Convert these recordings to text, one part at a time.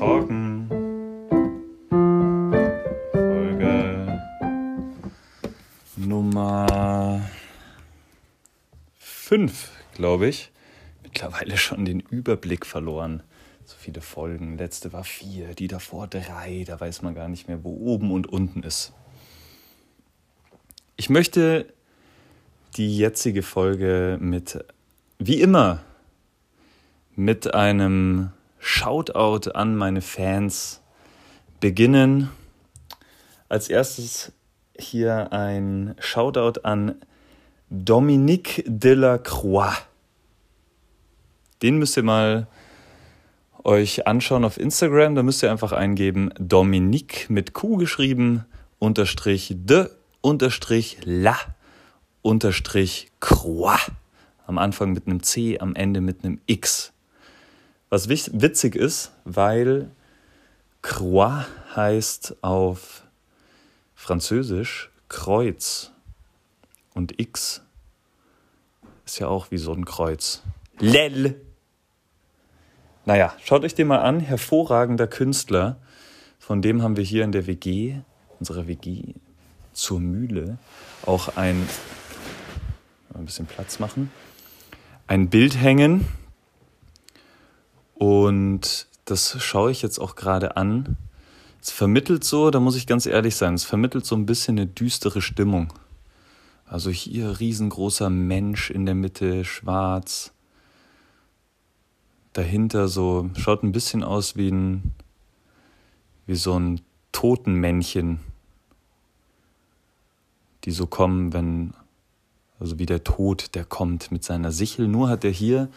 Talken. Folge Nummer 5, glaube ich. Mittlerweile schon den Überblick verloren. So viele Folgen. Letzte war vier, die davor drei. Da weiß man gar nicht mehr, wo oben und unten ist. Ich möchte die jetzige Folge mit, wie immer, mit einem Shoutout an meine Fans beginnen. Als erstes hier ein Shoutout an Dominique Delacroix. Den müsst ihr mal euch anschauen auf Instagram. Da müsst ihr einfach eingeben Dominique mit Q geschrieben, unterstrich de, unterstrich la, unterstrich Croix. Am Anfang mit einem C, am Ende mit einem X. Was witzig ist, weil Croix heißt auf Französisch Kreuz und X ist ja auch wie so ein Kreuz. Lel. Naja, schaut euch den mal an. Hervorragender Künstler. Von dem haben wir hier in der WG, unserer WG zur Mühle, auch ein, ein bisschen Platz machen, ein Bild hängen und das schaue ich jetzt auch gerade an. Es vermittelt so, da muss ich ganz ehrlich sein, es vermittelt so ein bisschen eine düstere Stimmung. Also hier riesengroßer Mensch in der Mitte, schwarz. Dahinter so, schaut ein bisschen aus wie ein, wie so ein Totenmännchen, die so kommen, wenn, also wie der Tod, der kommt mit seiner Sichel. Nur hat er hier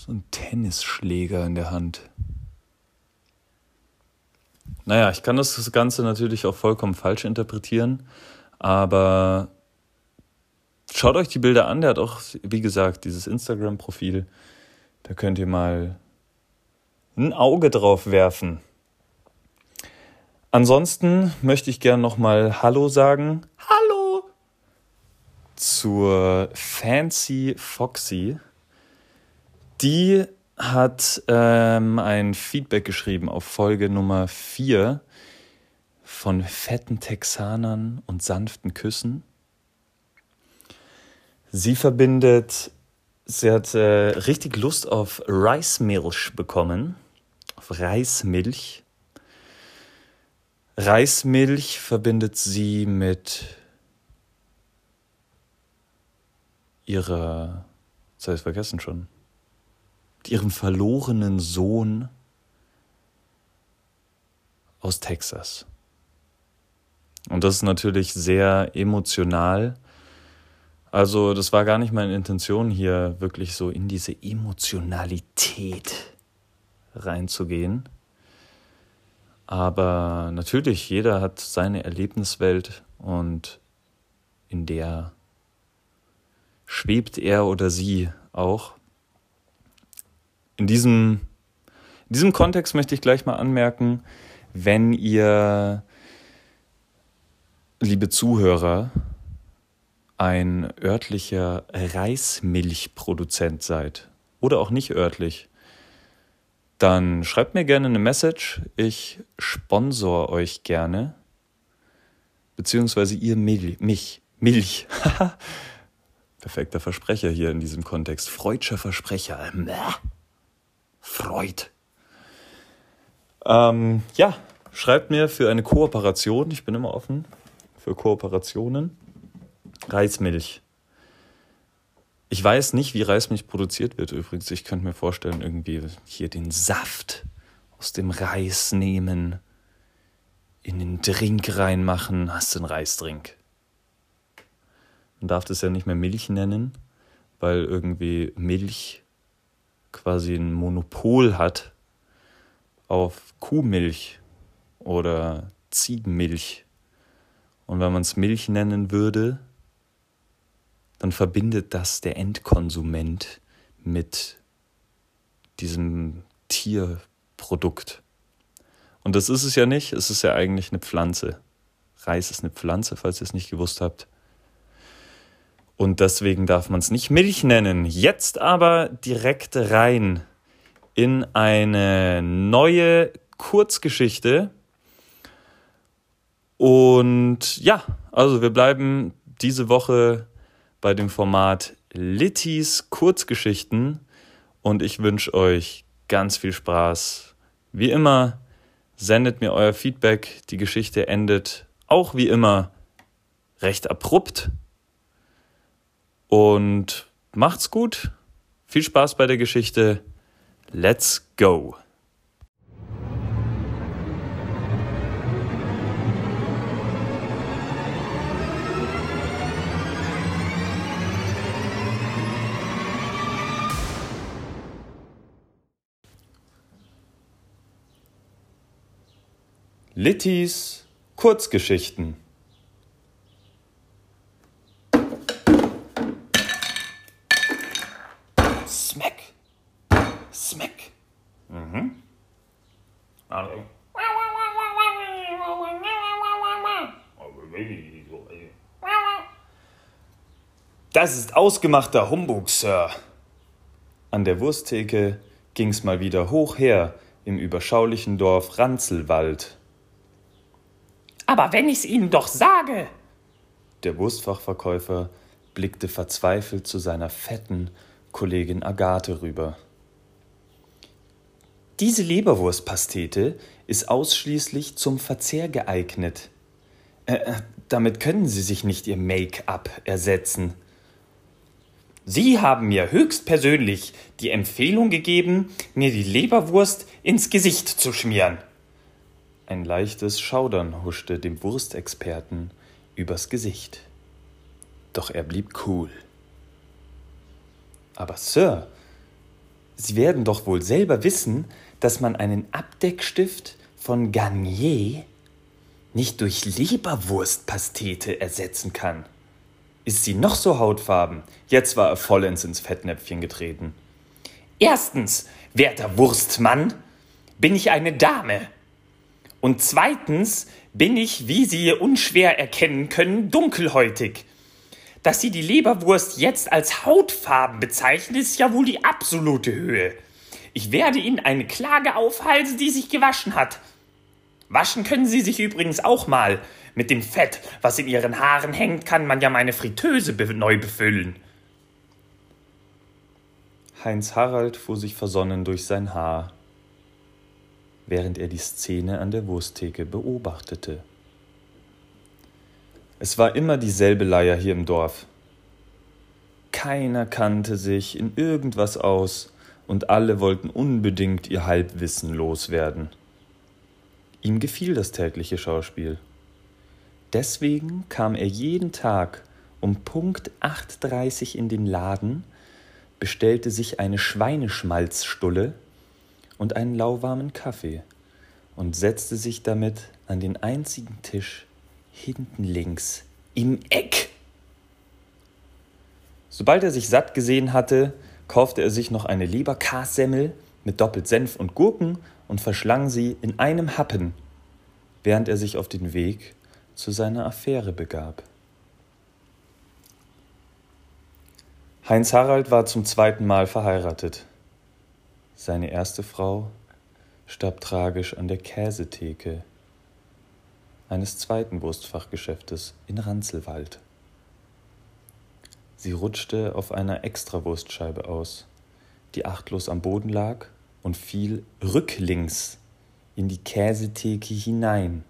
so ein Tennisschläger in der Hand. Naja, ich kann das Ganze natürlich auch vollkommen falsch interpretieren, aber schaut euch die Bilder an. Der hat auch, wie gesagt, dieses Instagram-Profil. Da könnt ihr mal ein Auge drauf werfen. Ansonsten möchte ich gerne nochmal Hallo sagen. Hallo! Zur Fancy Foxy. Die hat ähm, ein Feedback geschrieben auf Folge Nummer 4 von fetten Texanern und sanften Küssen. Sie verbindet, sie hat äh, richtig Lust auf Reismilch bekommen, auf Reismilch. Reismilch verbindet sie mit ihrer, das heißt vergessen schon, ihrem verlorenen Sohn aus Texas. Und das ist natürlich sehr emotional. Also das war gar nicht meine Intention, hier wirklich so in diese Emotionalität reinzugehen. Aber natürlich, jeder hat seine Erlebniswelt und in der schwebt er oder sie auch. In diesem, in diesem Kontext möchte ich gleich mal anmerken, wenn ihr, liebe Zuhörer, ein örtlicher Reismilchproduzent seid oder auch nicht örtlich, dann schreibt mir gerne eine Message. Ich sponsor euch gerne. Beziehungsweise ihr Mil mich. Milch. Perfekter Versprecher hier in diesem Kontext. Freudscher Versprecher. Freud. Ähm, ja, schreibt mir für eine Kooperation. Ich bin immer offen für Kooperationen. Reismilch. Ich weiß nicht, wie Reismilch produziert wird übrigens. Ich könnte mir vorstellen, irgendwie hier den Saft aus dem Reis nehmen, in den Drink reinmachen. Hast du einen Reisdrink? Man darf das ja nicht mehr Milch nennen, weil irgendwie Milch quasi ein Monopol hat auf Kuhmilch oder Ziegenmilch. Und wenn man es Milch nennen würde, dann verbindet das der Endkonsument mit diesem Tierprodukt. Und das ist es ja nicht, es ist ja eigentlich eine Pflanze. Reis ist eine Pflanze, falls ihr es nicht gewusst habt. Und deswegen darf man es nicht Milch nennen. Jetzt aber direkt rein in eine neue Kurzgeschichte. Und ja, also wir bleiben diese Woche bei dem Format Littys Kurzgeschichten und ich wünsche euch ganz viel Spaß. Wie immer, sendet mir euer Feedback. Die Geschichte endet auch wie immer recht abrupt. Und macht's gut. Viel Spaß bei der Geschichte. Let's go. Littys Kurzgeschichten. Also. Das ist ausgemachter Humbug, Sir. An der Wursttheke ging's mal wieder hoch her im überschaulichen Dorf Ranzelwald. Aber wenn ich's Ihnen doch sage. Der Wurstfachverkäufer blickte verzweifelt zu seiner fetten Kollegin Agathe rüber. Diese Leberwurstpastete ist ausschließlich zum Verzehr geeignet. Äh, äh damit können Sie sich nicht Ihr Make-up ersetzen. Sie haben mir höchstpersönlich die Empfehlung gegeben, mir die Leberwurst ins Gesicht zu schmieren. Ein leichtes Schaudern huschte dem Wurstexperten übers Gesicht. Doch er blieb cool. Aber Sir, Sie werden doch wohl selber wissen, dass man einen Abdeckstift von Garnier nicht durch Leberwurstpastete ersetzen kann. Ist sie noch so hautfarben? Jetzt war er vollends ins Fettnäpfchen getreten. Erstens, werter Wurstmann, bin ich eine Dame. Und zweitens bin ich, wie Sie unschwer erkennen können, dunkelhäutig. Dass Sie die Leberwurst jetzt als Hautfarben bezeichnen, ist ja wohl die absolute Höhe. Ich werde Ihnen eine Klage aufhalsen, die sich gewaschen hat. Waschen können Sie sich übrigens auch mal. Mit dem Fett, was in Ihren Haaren hängt, kann man ja meine Fritteuse be neu befüllen. Heinz Harald fuhr sich versonnen durch sein Haar während er die Szene an der Wursttheke beobachtete. Es war immer dieselbe Leier hier im Dorf. Keiner kannte sich in irgendwas aus und alle wollten unbedingt ihr Halbwissen loswerden. Ihm gefiel das tägliche Schauspiel. Deswegen kam er jeden Tag um Punkt 8.30 in den Laden, bestellte sich eine Schweineschmalzstulle und einen lauwarmen Kaffee und setzte sich damit an den einzigen Tisch hinten links im Eck. Sobald er sich satt gesehen hatte, kaufte er sich noch eine Leberkassemmel mit doppelt Senf und Gurken und verschlang sie in einem Happen, während er sich auf den Weg zu seiner Affäre begab. Heinz Harald war zum zweiten Mal verheiratet. Seine erste Frau starb tragisch an der Käsetheke eines zweiten Wurstfachgeschäftes in Ranzelwald. Sie rutschte auf einer Extrawurstscheibe aus, die achtlos am Boden lag und fiel rücklings in die Käsetheke hinein.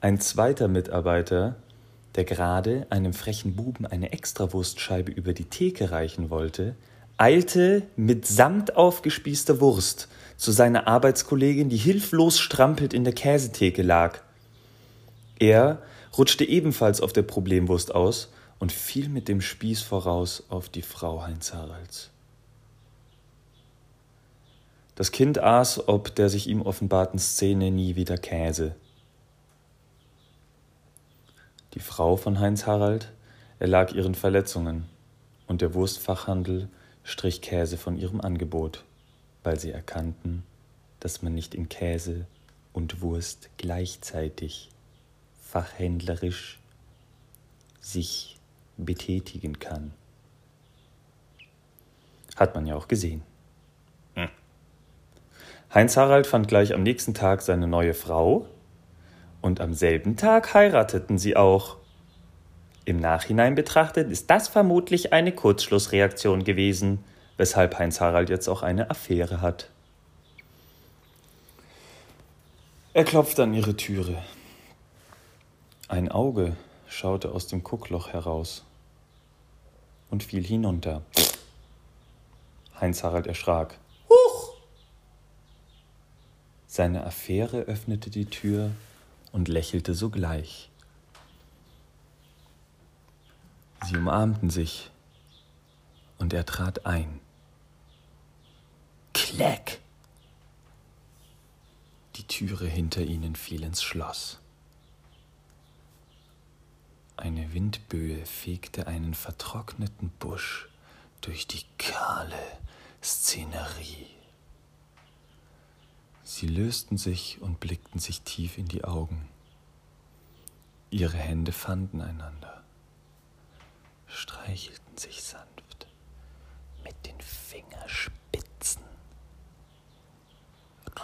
Ein zweiter Mitarbeiter, der gerade einem frechen Buben eine Extrawurstscheibe über die Theke reichen wollte, eilte mit samt aufgespießter Wurst zu seiner Arbeitskollegin, die hilflos strampelt in der Käsetheke lag. Er rutschte ebenfalls auf der Problemwurst aus und fiel mit dem Spieß voraus auf die Frau Heinz Haralds. Das Kind aß ob der sich ihm offenbarten Szene nie wieder Käse. Die Frau von Heinz Harald erlag ihren Verletzungen, und der Wurstfachhandel strich Käse von ihrem Angebot, weil sie erkannten, dass man nicht in Käse und Wurst gleichzeitig fachhändlerisch sich betätigen kann. Hat man ja auch gesehen. Hm. Heinz Harald fand gleich am nächsten Tag seine neue Frau und am selben Tag heirateten sie auch. Im Nachhinein betrachtet ist das vermutlich eine Kurzschlussreaktion gewesen, weshalb Heinz Harald jetzt auch eine Affäre hat. Er klopft an ihre Türe. Ein Auge schaute aus dem Kuckloch heraus und fiel hinunter. Heinz Harald erschrak. Huch! Seine Affäre öffnete die Tür und lächelte sogleich. Sie umarmten sich und er trat ein. Kleck! Die Türe hinter ihnen fiel ins Schloss. Eine Windböe fegte einen vertrockneten Busch durch die kahle Szenerie. Sie lösten sich und blickten sich tief in die Augen. Ihre Hände fanden einander, streichelten sich sanft mit den Fingerspitzen.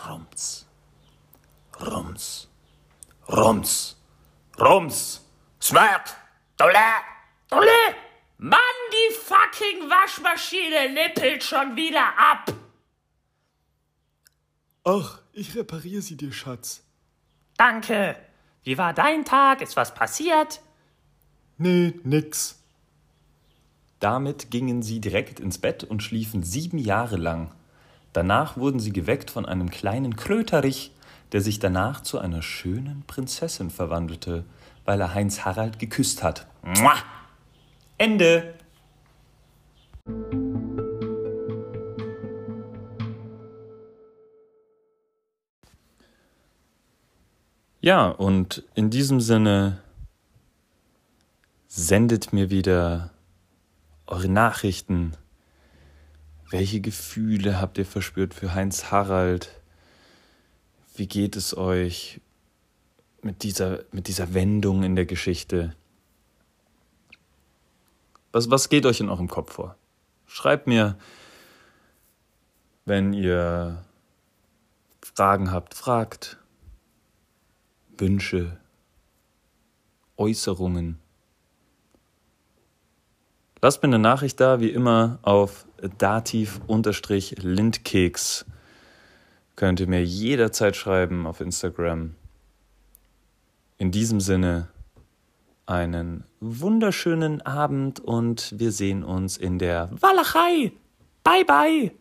Rums, rums, rums, rums, smert, dolle, dolle. Mann, die fucking Waschmaschine nippelt schon wieder ab. Ach, ich repariere sie dir, Schatz. Danke. Wie war dein Tag? Ist was passiert? Nee, nix. Damit gingen sie direkt ins Bett und schliefen sieben Jahre lang. Danach wurden sie geweckt von einem kleinen Kröterich, der sich danach zu einer schönen Prinzessin verwandelte, weil er Heinz Harald geküsst hat. Mua! Ende. Ja, und in diesem Sinne sendet mir wieder eure Nachrichten. Welche Gefühle habt ihr verspürt für Heinz Harald? Wie geht es euch mit dieser, mit dieser Wendung in der Geschichte? Was, was geht euch in eurem Kopf vor? Schreibt mir, wenn ihr Fragen habt, fragt. Wünsche, Äußerungen. Lasst mir eine Nachricht da, wie immer auf dativ-lindkeks. Könnt ihr mir jederzeit schreiben auf Instagram. In diesem Sinne einen wunderschönen Abend und wir sehen uns in der Walachei. Bye bye.